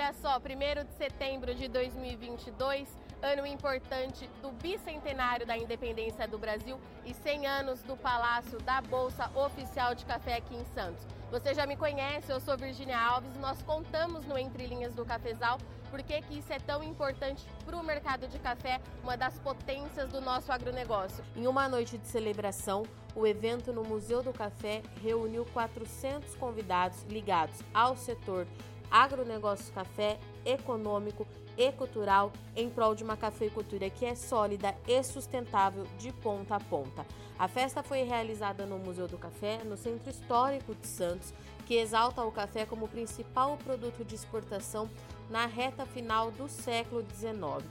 Olha só, 1 de setembro de 2022, ano importante do bicentenário da independência do Brasil e 100 anos do Palácio da Bolsa Oficial de Café aqui em Santos. Você já me conhece, eu sou Virginia Alves e nós contamos no Entre Linhas do Cafezal por que isso é tão importante para o mercado de café, uma das potências do nosso agronegócio. Em uma noite de celebração, o evento no Museu do Café reuniu 400 convidados ligados ao setor agronegócio café, econômico e cultural em prol de uma cafeicultura que é sólida e sustentável de ponta a ponta. A festa foi realizada no Museu do Café, no Centro Histórico de Santos, que exalta o café como principal produto de exportação na reta final do século XIX.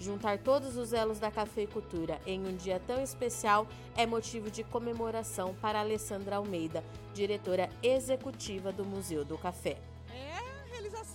Juntar todos os elos da cafeicultura em um dia tão especial é motivo de comemoração para Alessandra Almeida, diretora executiva do Museu do Café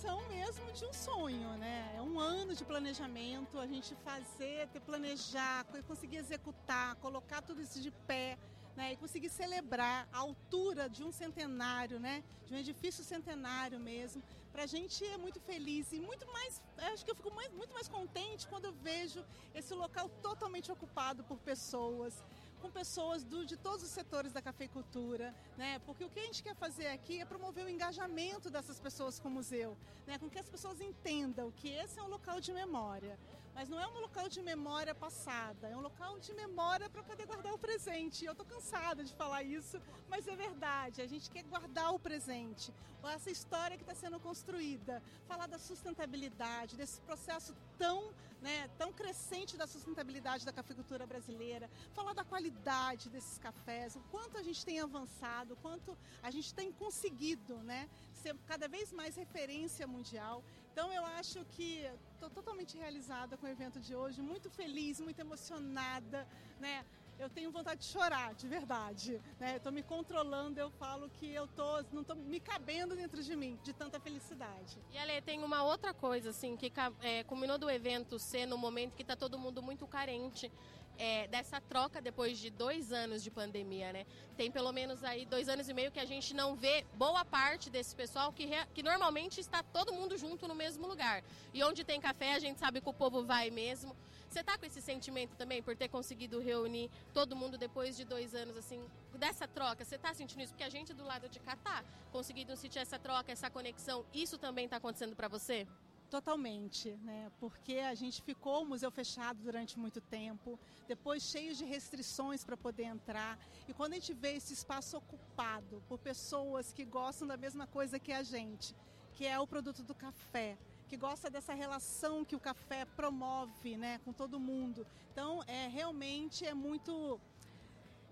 realização mesmo de um sonho, né? É um ano de planejamento, a gente fazer, ter planejar, conseguir executar, colocar tudo isso de pé. Né, e conseguir celebrar a altura de um centenário, né, de um edifício centenário mesmo. Para a gente é muito feliz e muito mais, acho que eu fico mais, muito mais contente quando eu vejo esse local totalmente ocupado por pessoas, com pessoas do, de todos os setores da cafeicultura, né? Porque o que a gente quer fazer aqui é promover o engajamento dessas pessoas com o museu, né? Com que as pessoas entendam que esse é um local de memória, mas não é um local de memória passada, é um local de memória para poder guardar o presente. Eu estou cansada de falar isso, mas é verdade. A gente quer guardar o presente, essa história que está sendo construída, falar da sustentabilidade, desse processo tão, né, tão crescente da sustentabilidade da cafeicultura brasileira, falar da qualidade desses cafés, o quanto a gente tem avançado, o quanto a gente tem conseguido, né, ser cada vez mais referência mundial. Então eu acho que estou totalmente realizada com o evento de hoje, muito feliz, muito emocionada, né? Eu tenho vontade de chorar, de verdade. Né? Estou me controlando, eu falo que eu tô, não estou me cabendo dentro de mim, de tanta felicidade. E Ale, tem uma outra coisa, assim, que é, culminou do evento ser no momento que está todo mundo muito carente é, dessa troca depois de dois anos de pandemia, né? Tem pelo menos aí dois anos e meio que a gente não vê boa parte desse pessoal que, que normalmente está todo mundo junto no mesmo lugar. E onde tem café, a gente sabe que o povo vai mesmo. Você tá com esse sentimento também por ter conseguido reunir todo mundo depois de dois anos, assim, dessa troca? Você tá sentindo isso? Porque a gente do lado de cá tá conseguindo sentir essa troca, essa conexão. Isso também está acontecendo para você? Totalmente, né? Porque a gente ficou o museu fechado durante muito tempo, depois cheio de restrições para poder entrar. E quando a gente vê esse espaço ocupado por pessoas que gostam da mesma coisa que a gente, que é o produto do café, que gosta dessa relação que o café promove, né, com todo mundo. Então, é realmente é muito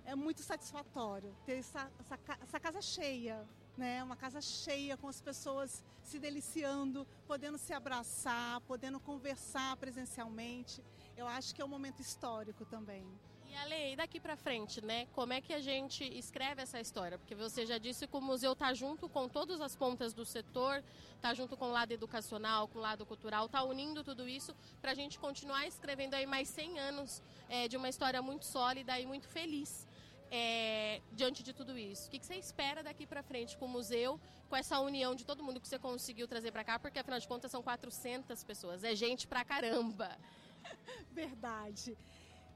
é muito satisfatório ter essa, essa, essa casa cheia, né? Uma casa cheia com as pessoas se deliciando, podendo se abraçar, podendo conversar presencialmente. Eu acho que é um momento histórico também. E a lei daqui para frente, né? Como é que a gente escreve essa história? Porque você já disse que o museu está junto com todas as pontas do setor, está junto com o lado educacional, com o lado cultural, está unindo tudo isso para a gente continuar escrevendo aí mais 100 anos é, de uma história muito sólida e muito feliz é, diante de tudo isso? O que, você espera daqui para frente com o museu, com essa união de todo mundo que você conseguiu trazer para cá? Porque afinal de contas são 400 pessoas, é gente pra caramba. Verdade.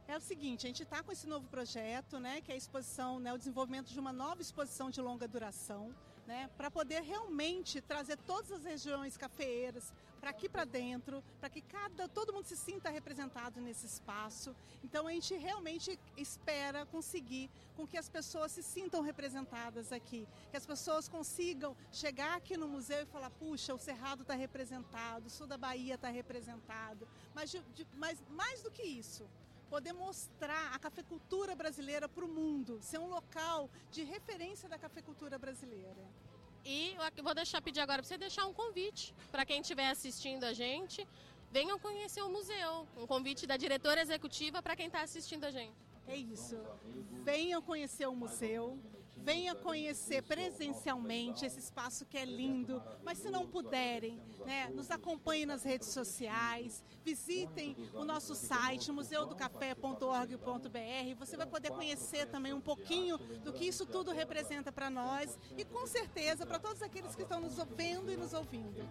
É o seguinte, a gente está com esse novo projeto, né, que é a exposição, né, o desenvolvimento de uma nova exposição de longa duração né, para poder realmente trazer todas as regiões cafeeiras para aqui para dentro, para que cada todo mundo se sinta representado nesse espaço. Então a gente realmente espera conseguir com que as pessoas se sintam representadas aqui, que as pessoas consigam chegar aqui no museu e falar: puxa, o Cerrado está representado, o sul da Bahia está representado, mas, de, mas mais do que isso poder mostrar a cafeicultura brasileira para o mundo, ser um local de referência da cafeicultura brasileira. E eu vou deixar pedir agora para você deixar um convite para quem estiver assistindo a gente, venham conhecer o museu. Um convite da diretora executiva para quem está assistindo a gente. É isso. Venham conhecer o museu, venha conhecer presencialmente esse espaço que é lindo, mas se não puderem, né, nos acompanhem nas redes sociais, visitem o nosso site museudocafé.org.br, você vai poder conhecer também um pouquinho do que isso tudo representa para nós e com certeza para todos aqueles que estão nos vendo e nos ouvindo.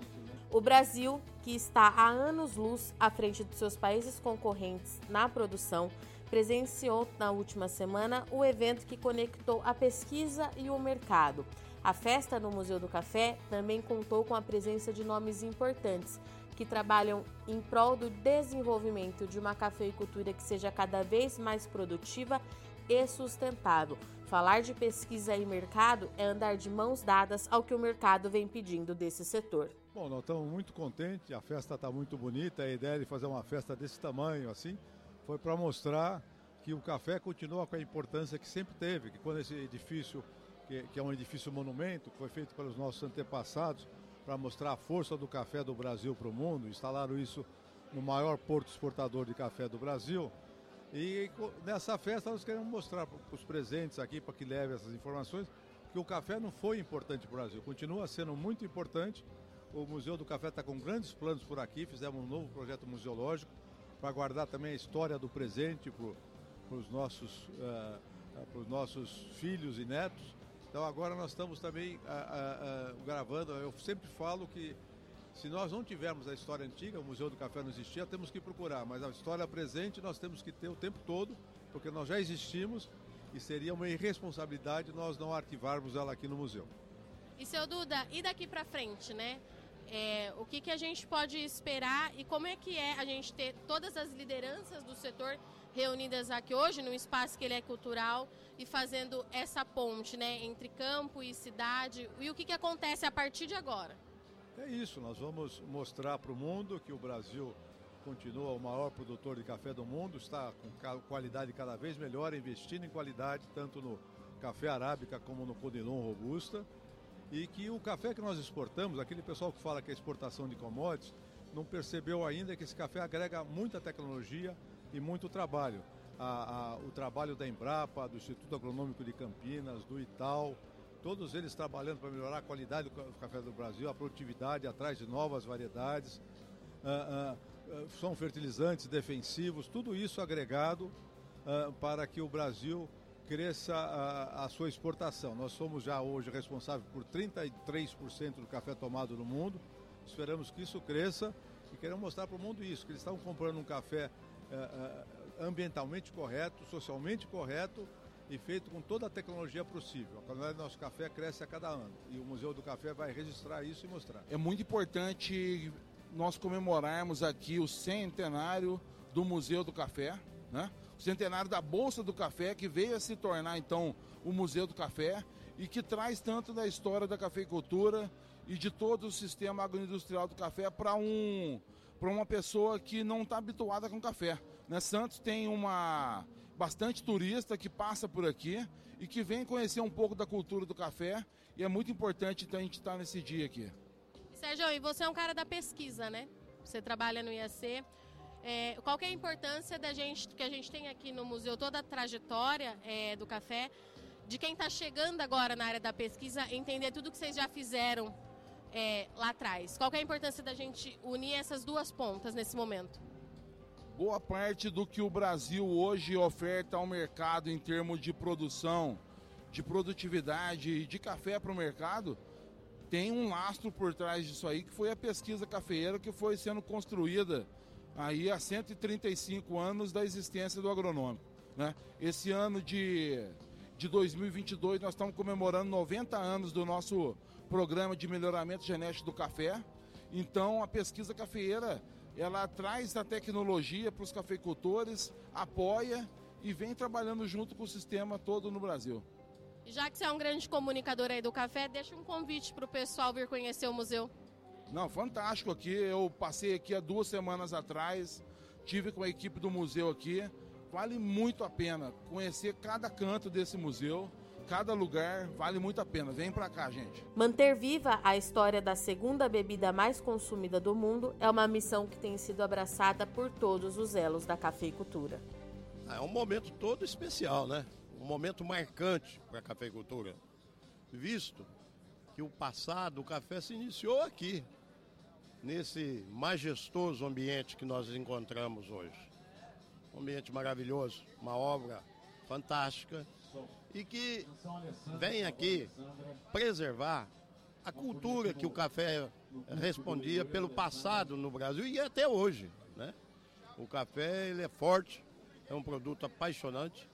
O Brasil, que está há anos-luz à frente dos seus países concorrentes na produção, presenciou na última semana o evento que conectou a pesquisa e o mercado. A festa no Museu do Café também contou com a presença de nomes importantes que trabalham em prol do desenvolvimento de uma cafeicultura que seja cada vez mais produtiva e sustentável. Falar de pesquisa e mercado é andar de mãos dadas ao que o mercado vem pedindo desse setor. Bom, nós estamos muito contentes, a festa está muito bonita, a ideia de fazer uma festa desse tamanho assim foi para mostrar que o café continua com a importância que sempre teve, que quando esse edifício, que, que é um edifício monumento, que foi feito pelos nossos antepassados, para mostrar a força do café do Brasil para o mundo, instalaram isso no maior porto exportador de café do Brasil. E nessa festa nós queremos mostrar para os presentes aqui, para que leve essas informações, que o café não foi importante para o Brasil, continua sendo muito importante. O Museu do Café está com grandes planos por aqui, fizemos um novo projeto museológico para guardar também a história do presente para os nossos, uh, nossos filhos e netos. Então agora nós estamos também uh, uh, gravando. Eu sempre falo que se nós não tivermos a história antiga, o Museu do Café não existia, temos que procurar. Mas a história presente nós temos que ter o tempo todo, porque nós já existimos e seria uma irresponsabilidade nós não arquivarmos ela aqui no museu. E seu Duda, e daqui para frente, né? É, o que, que a gente pode esperar e como é que é a gente ter todas as lideranças do setor reunidas aqui hoje, num espaço que ele é cultural e fazendo essa ponte né, entre campo e cidade. E o que, que acontece a partir de agora? É isso, nós vamos mostrar para o mundo que o Brasil continua o maior produtor de café do mundo, está com qualidade cada vez melhor, investindo em qualidade, tanto no café arábica como no Conilon Robusta e que o café que nós exportamos, aquele pessoal que fala que é exportação de commodities, não percebeu ainda que esse café agrega muita tecnologia e muito trabalho. A, a, o trabalho da Embrapa, do Instituto Agronômico de Campinas, do Ital, todos eles trabalhando para melhorar a qualidade do café do Brasil, a produtividade atrás de novas variedades, ah, ah, são fertilizantes defensivos, tudo isso agregado ah, para que o Brasil cresça a, a, sua exportação. Nós somos já hoje responsáveis por 33% do café tomado no mundo. Esperamos que isso cresça e queremos mostrar para o mundo isso, que eles estão comprando um café é, é, ambientalmente correto, socialmente correto e feito com toda a tecnologia possível. A qualidade do nosso café cresce a cada ano e o Museu do Café vai registrar isso e mostrar. É muito importante nós comemorarmos aqui o centenário do Museu do Café, né? Centenário da Bolsa do Café, que veio a se tornar então o Museu do Café e que traz tanto da história da cafeicultura e de todo o sistema agroindustrial do café para um, uma pessoa que não está habituada com café. Né? Santos tem uma bastante turista que passa por aqui e que vem conhecer um pouco da cultura do café e é muito importante então, a gente estar tá nesse dia aqui. Sérgio, e você é um cara da pesquisa, né? Você trabalha no IAC. É, qual é a importância da gente, que a gente tem aqui no museu, toda a trajetória é, do café, de quem está chegando agora na área da pesquisa, entender tudo que vocês já fizeram é, lá atrás. Qual é a importância da gente unir essas duas pontas nesse momento? Boa parte do que o Brasil hoje oferta ao mercado em termos de produção, de produtividade de café para o mercado, tem um lastro por trás disso aí, que foi a pesquisa cafeeira que foi sendo construída aí há 135 anos da existência do agronômico. Né? Esse ano de, de 2022 nós estamos comemorando 90 anos do nosso programa de melhoramento genético do café. Então a pesquisa cafeeira ela traz a tecnologia para os cafeicultores, apoia e vem trabalhando junto com o sistema todo no Brasil. Já que você é um grande comunicador aí do café, deixa um convite para o pessoal vir conhecer o museu. Não, fantástico aqui. Eu passei aqui há duas semanas atrás, tive com a equipe do museu aqui. Vale muito a pena conhecer cada canto desse museu. Cada lugar vale muito a pena. Vem para cá, gente. Manter viva a história da segunda bebida mais consumida do mundo é uma missão que tem sido abraçada por todos os elos da cafeicultura. É um momento todo especial, né? Um momento marcante para a cafeicultura, visto que o passado, o café se iniciou aqui, nesse majestoso ambiente que nós encontramos hoje. Um ambiente maravilhoso, uma obra fantástica e que vem aqui preservar a cultura que o café respondia pelo passado no Brasil e até hoje. Né? O café ele é forte, é um produto apaixonante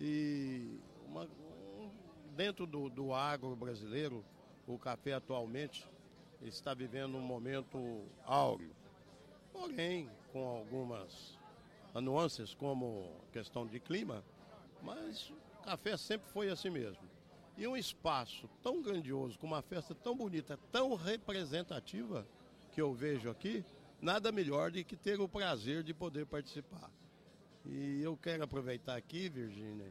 e uma, um, dentro do, do agro brasileiro, o café atualmente está vivendo um momento áureo. Porém, com algumas nuances como questão de clima, mas o café sempre foi assim mesmo. E um espaço tão grandioso, com uma festa tão bonita, tão representativa que eu vejo aqui, nada melhor do que ter o prazer de poder participar. E eu quero aproveitar aqui, Virgínia,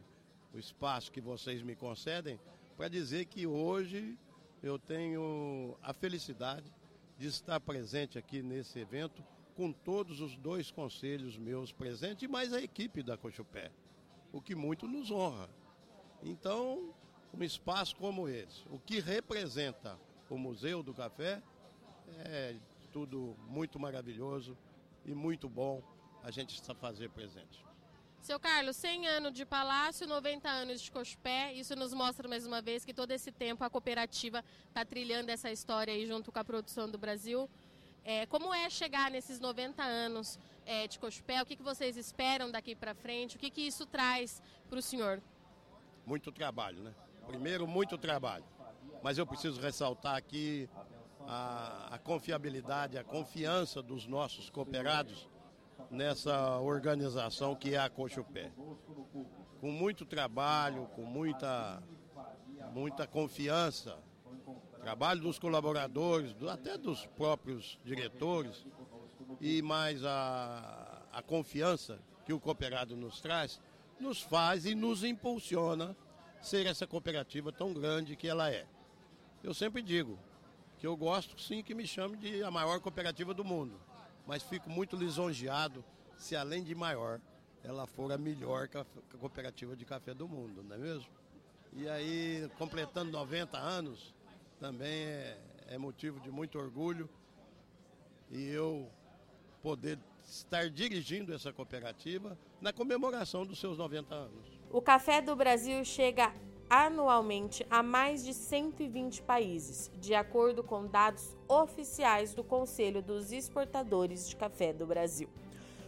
o espaço que vocês me concedem, para dizer que hoje eu tenho a felicidade de estar presente aqui nesse evento com todos os dois conselhos meus presentes e mais a equipe da Cochupé, o que muito nos honra. Então, um espaço como esse, o que representa o Museu do Café, é tudo muito maravilhoso e muito bom a gente fazer presente. Seu Carlos, 100 anos de Palácio, 90 anos de Cospé, isso nos mostra mais uma vez que todo esse tempo a cooperativa está trilhando essa história aí junto com a produção do Brasil. É, como é chegar nesses 90 anos é, de Cospé? O que, que vocês esperam daqui para frente? O que, que isso traz para o senhor? Muito trabalho, né? Primeiro, muito trabalho. Mas eu preciso ressaltar aqui a, a confiabilidade, a confiança dos nossos cooperados nessa organização que é a Cochupé. Com muito trabalho, com muita, muita confiança, trabalho dos colaboradores, até dos próprios diretores, e mais a, a confiança que o cooperado nos traz, nos faz e nos impulsiona ser essa cooperativa tão grande que ela é. Eu sempre digo que eu gosto sim que me chame de a maior cooperativa do mundo, mas fico muito lisonjeado se além de maior, ela for a melhor cooperativa de café do mundo, não é mesmo? E aí, completando 90 anos, também é, é motivo de muito orgulho e eu poder estar dirigindo essa cooperativa na comemoração dos seus 90 anos. O Café do Brasil chega anualmente a mais de 120 países, de acordo com dados oficiais do Conselho dos Exportadores de Café do Brasil.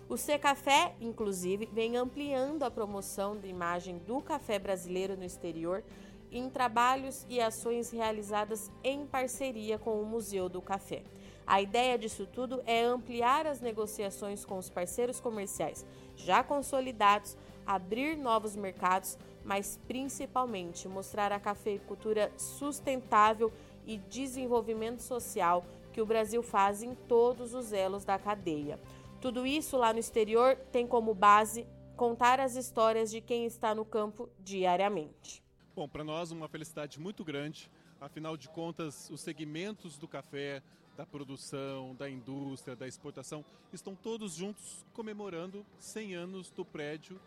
O Secafé, inclusive, vem ampliando a promoção da imagem do café brasileiro no exterior em trabalhos e ações realizadas em parceria com o Museu do Café. A ideia disso tudo é ampliar as negociações com os parceiros comerciais já consolidados, abrir novos mercados, mas principalmente mostrar a cafeicultura sustentável e desenvolvimento social que o Brasil faz em todos os elos da cadeia. Tudo isso lá no exterior tem como base contar as histórias de quem está no campo diariamente. Bom, para nós uma felicidade muito grande. Afinal de contas, os segmentos do café, da produção, da indústria, da exportação, estão todos juntos comemorando 100 anos do prédio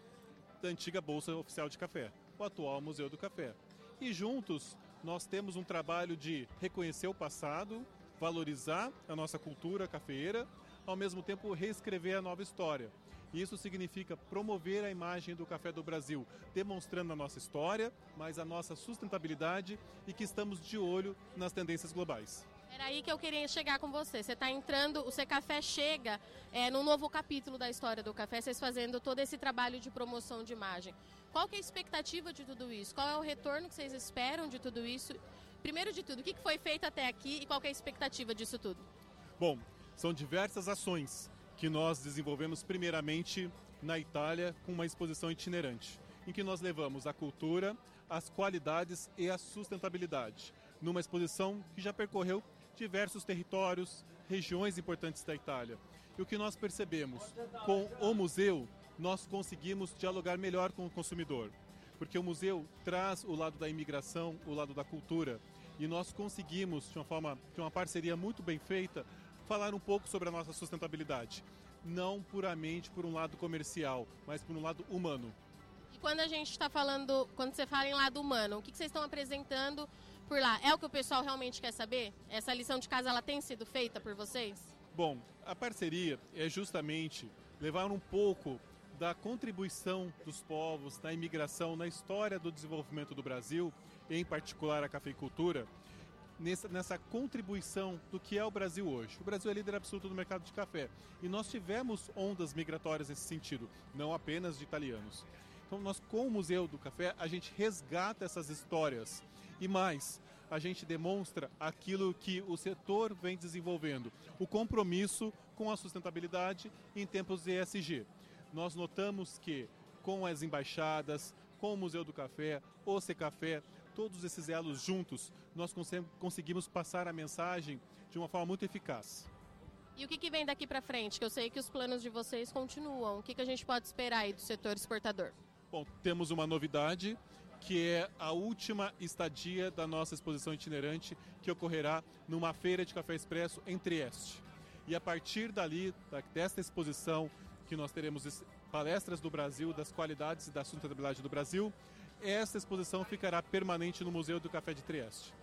da antiga Bolsa Oficial de Café, o atual Museu do Café. E juntos nós temos um trabalho de reconhecer o passado, valorizar a nossa cultura cafeeira ao mesmo tempo reescrever a nova história. Isso significa promover a imagem do café do Brasil, demonstrando a nossa história, mas a nossa sustentabilidade e que estamos de olho nas tendências globais. Era aí que eu queria chegar com você. Você está entrando, o Café chega é, num novo capítulo da história do café, vocês fazendo todo esse trabalho de promoção de imagem. Qual que é a expectativa de tudo isso? Qual é o retorno que vocês esperam de tudo isso? Primeiro de tudo, o que foi feito até aqui e qual é a expectativa disso tudo? Bom, são diversas ações que nós desenvolvemos primeiramente na Itália com uma exposição itinerante, em que nós levamos a cultura, as qualidades e a sustentabilidade, numa exposição que já percorreu diversos territórios, regiões importantes da Itália. E o que nós percebemos com o museu, nós conseguimos dialogar melhor com o consumidor, porque o museu traz o lado da imigração, o lado da cultura, e nós conseguimos, de uma forma, de uma parceria muito bem feita, falar um pouco sobre a nossa sustentabilidade. não puramente por um lado comercial, mas por um lado humano. E quando a gente está falando, quando você fala em lado humano, o que, que vocês estão apresentando por lá? É o que o pessoal realmente quer saber? Essa lição de casa ela tem sido feita por vocês? Bom, a parceria é justamente levar um pouco da contribuição dos povos na imigração, na história do desenvolvimento do Brasil, em particular a cafeicultura, nessa, nessa contribuição do que é o Brasil hoje. O Brasil é líder absoluto no mercado de café e nós tivemos ondas migratórias nesse sentido, não apenas de italianos. Então, nós, com o Museu do Café, a gente resgata essas histórias e mais, a gente demonstra aquilo que o setor vem desenvolvendo, o compromisso com a sustentabilidade em tempos de ESG nós notamos que com as embaixadas, com o Museu do Café, o Café, todos esses elos juntos, nós conseguimos passar a mensagem de uma forma muito eficaz. E o que, que vem daqui para frente? Que eu sei que os planos de vocês continuam. O que, que a gente pode esperar aí do setor exportador? Bom, temos uma novidade que é a última estadia da nossa exposição itinerante que ocorrerá numa feira de café expresso em Trieste. E a partir dali, desta exposição, que nós teremos palestras do Brasil, das qualidades e da sustentabilidade do Brasil. Esta exposição ficará permanente no Museu do Café de Trieste.